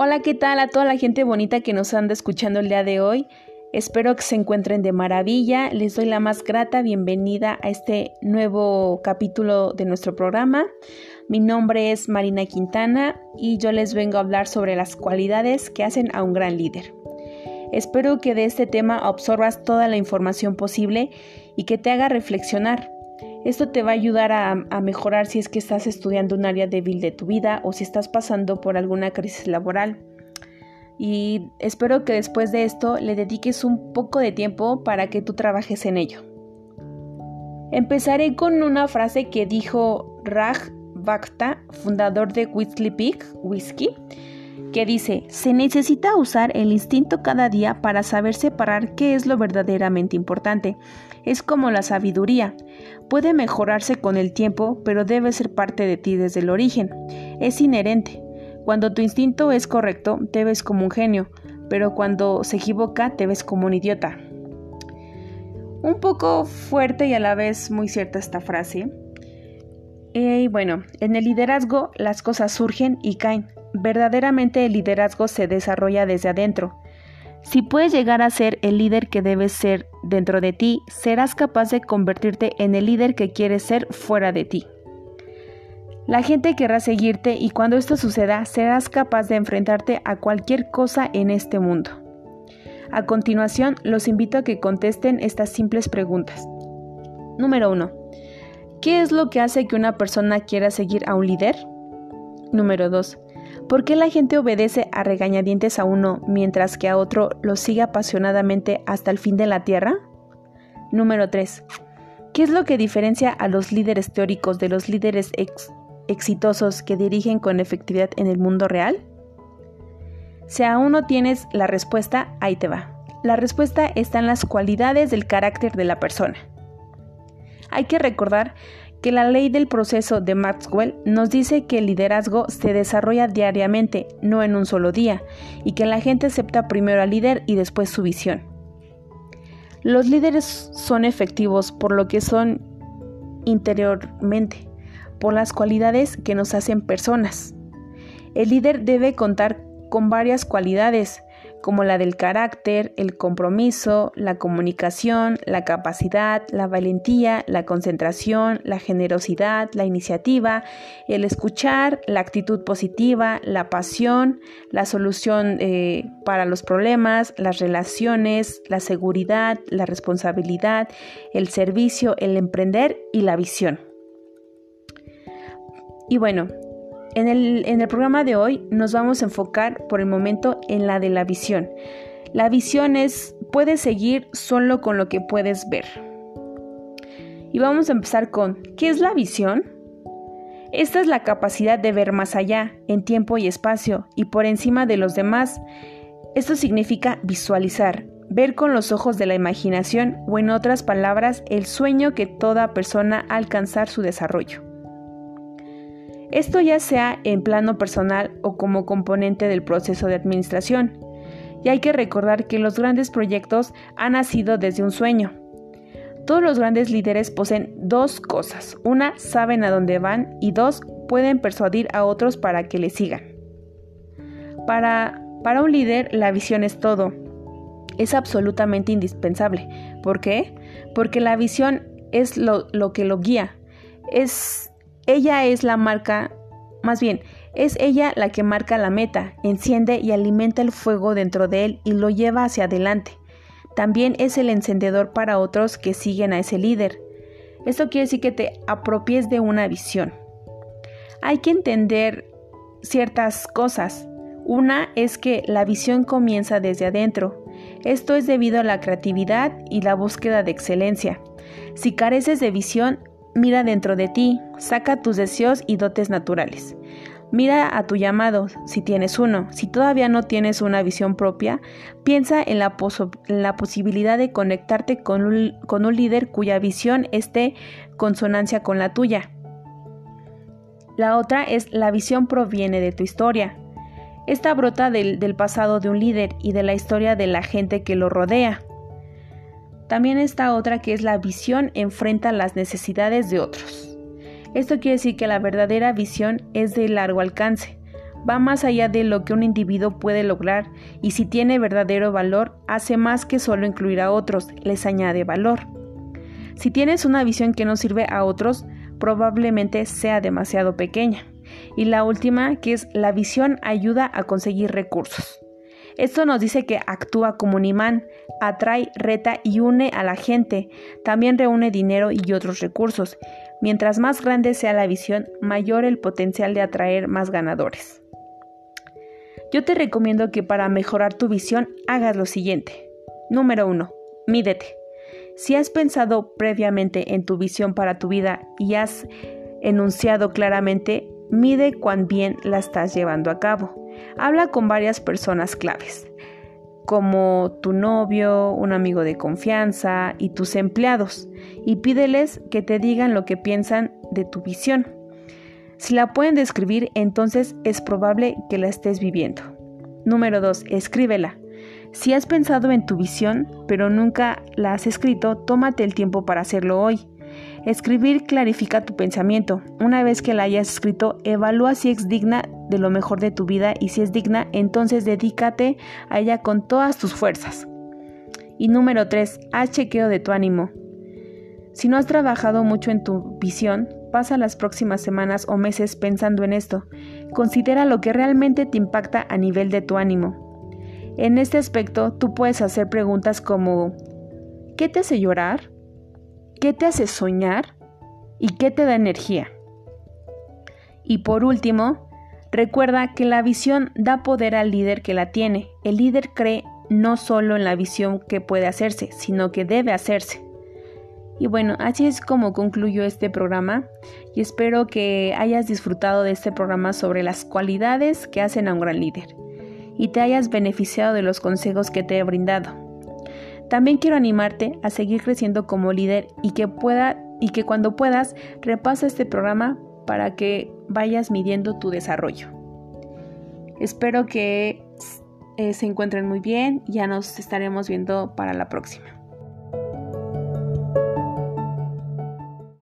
Hola, ¿qué tal a toda la gente bonita que nos anda escuchando el día de hoy? Espero que se encuentren de maravilla. Les doy la más grata bienvenida a este nuevo capítulo de nuestro programa. Mi nombre es Marina Quintana y yo les vengo a hablar sobre las cualidades que hacen a un gran líder. Espero que de este tema absorbas toda la información posible y que te haga reflexionar. Esto te va a ayudar a, mejorar si es que estás estudiando un área débil de tu vida o si estás pasando por alguna crisis laboral. Y espero que después de esto le dediques un poco de tiempo para que tú trabajes en ello. Empezaré con una frase que dijo Raj Bhakta, fundador de Whiskey Peak Whiskey, que dice, se necesita usar el instinto cada día para saber separar qué es lo verdaderamente importante. Es como la sabiduría. Puede mejorarse con el tiempo, pero debe ser parte de ti desde el origen. Es inherente. Cuando tu instinto es correcto, te ves como un genio, pero cuando se equivoca, te ves como un idiota. Un poco fuerte y a la vez muy cierta esta frase. Y bueno, en el liderazgo las cosas surgen y caen. Verdaderamente el liderazgo se desarrolla desde adentro. Si puedes llegar a ser el líder que debes ser dentro de ti, serás capaz de convertirte en el líder que quieres ser fuera de ti. La gente querrá seguirte y cuando esto suceda serás capaz de enfrentarte a cualquier cosa en este mundo. A continuación, los invito a que contesten estas simples preguntas. Número 1. ¿Qué es lo que hace que una persona quiera seguir a un líder? Número 2. ¿Por qué la gente obedece a regañadientes a uno mientras que a otro lo sigue apasionadamente hasta el fin de la tierra? Número 3. ¿Qué es lo que diferencia a los líderes teóricos de los líderes exitosos que dirigen con efectividad en el mundo real? Si aún no tienes la respuesta, ahí te va. La respuesta está en las cualidades del carácter de la persona. Hay que recordar que la ley del proceso de Maxwell nos dice que el liderazgo se desarrolla diariamente, no en un solo día, y que la gente acepta primero al líder y después su visión. Los líderes son efectivos por lo que son interiormente, por las cualidades que nos hacen personas. El líder debe contar con varias cualidades, como la del carácter, el compromiso, la comunicación, la capacidad, la valentía, la concentración, la generosidad, la iniciativa, el escuchar, la actitud positiva, la pasión, la solución eh, para los problemas, las relaciones, la seguridad, la responsabilidad, el servicio, el emprender y la visión. Y bueno, en el, programa de hoy nos vamos a enfocar por el momento en la de la visión. La visión es, puedes seguir solo con lo que puedes ver. Y vamos a empezar con, ¿qué es la visión? Esta es la capacidad de ver más allá, en tiempo y espacio, y por encima de los demás. Esto significa visualizar, ver con los ojos de la imaginación o en otras palabras, el sueño que toda persona alcanzar su desarrollo. Esto ya sea en plano personal o como componente del proceso de administración. Y hay que recordar que los grandes proyectos han nacido desde un sueño. Todos los grandes líderes poseen dos cosas. Una, saben a dónde van y dos, pueden persuadir a otros para que le sigan. Para, para un líder la visión es todo. Es absolutamente indispensable. ¿Por qué? Porque la visión es lo, lo que lo guía. Es ella es la marca, más bien, es ella la que marca la meta, enciende y alimenta el fuego dentro de él y lo lleva hacia adelante. También es el encendedor para otros que siguen a ese líder. Esto quiere decir que te apropies de una visión. Hay que entender ciertas cosas. Una es que la visión comienza desde adentro. Esto es debido a la creatividad y la búsqueda de excelencia. Si careces de visión, Mira dentro de ti, saca tus deseos y dotes naturales. Mira a tu llamado, si tienes uno. Si todavía no tienes una visión propia, piensa en la, posibilidad de conectarte con un, líder cuya visión esté consonancia con la tuya. La otra es la visión proviene de tu historia. Esta brota del pasado de un líder y de la historia de la gente que lo rodea. También está otra que es la visión enfrenta las necesidades de otros. Esto quiere decir que la verdadera visión es de largo alcance. va más allá de lo que un individuo puede lograr y si tiene verdadero valor, hace más que solo incluir a otros, les añade valor. Si tienes una visión que no sirve a otros, probablemente sea demasiado pequeña. Y la última, que es la visión ayuda a conseguir recursos. Esto nos dice que actúa como un imán, atrae, reta y une a la gente. También reúne dinero y otros recursos. Mientras más grande sea la visión, mayor el potencial de atraer más ganadores. Yo te recomiendo que para mejorar tu visión hagas lo siguiente. Número 1. Mídete. Si has pensado previamente en tu visión para tu vida y has enunciado claramente, mide cuán bien la estás llevando a cabo. Habla con varias personas claves, como tu novio, un amigo de confianza y tus empleados, y pídeles que te digan lo que piensan de tu visión. Si la pueden describir, entonces es probable que la estés viviendo. Número 2. Escríbela. Si has pensado en tu visión, pero nunca la has escrito, tómate el tiempo para hacerlo hoy. Escribir clarifica tu pensamiento. Una vez que la hayas escrito, evalúa si es digna de lo mejor de tu vida y si es digna, entonces dedícate a ella con todas tus fuerzas. Y número 3. Haz chequeo de tu ánimo. Si no has trabajado mucho en tu visión, pasa las próximas semanas o meses pensando en esto. Considera lo que realmente te impacta a nivel de tu ánimo. En este aspecto, tú puedes hacer preguntas como ¿qué te hace llorar? ¿Qué te hace soñar? ¿Y qué te da energía? Y por último, recuerda que la visión da poder al líder que la tiene. El líder cree no solo en la visión que puede hacerse, sino que debe hacerse. Y bueno, así es como concluyo este programa y espero que hayas disfrutado de este programa sobre las cualidades que hacen a un gran líder y te hayas beneficiado de los consejos que te he brindado. También quiero animarte a seguir creciendo como líder y que pueda y que cuando puedas repasa este programa para que vayas midiendo tu desarrollo. Espero que eh, se encuentren muy bien, ya nos estaremos viendo para la próxima.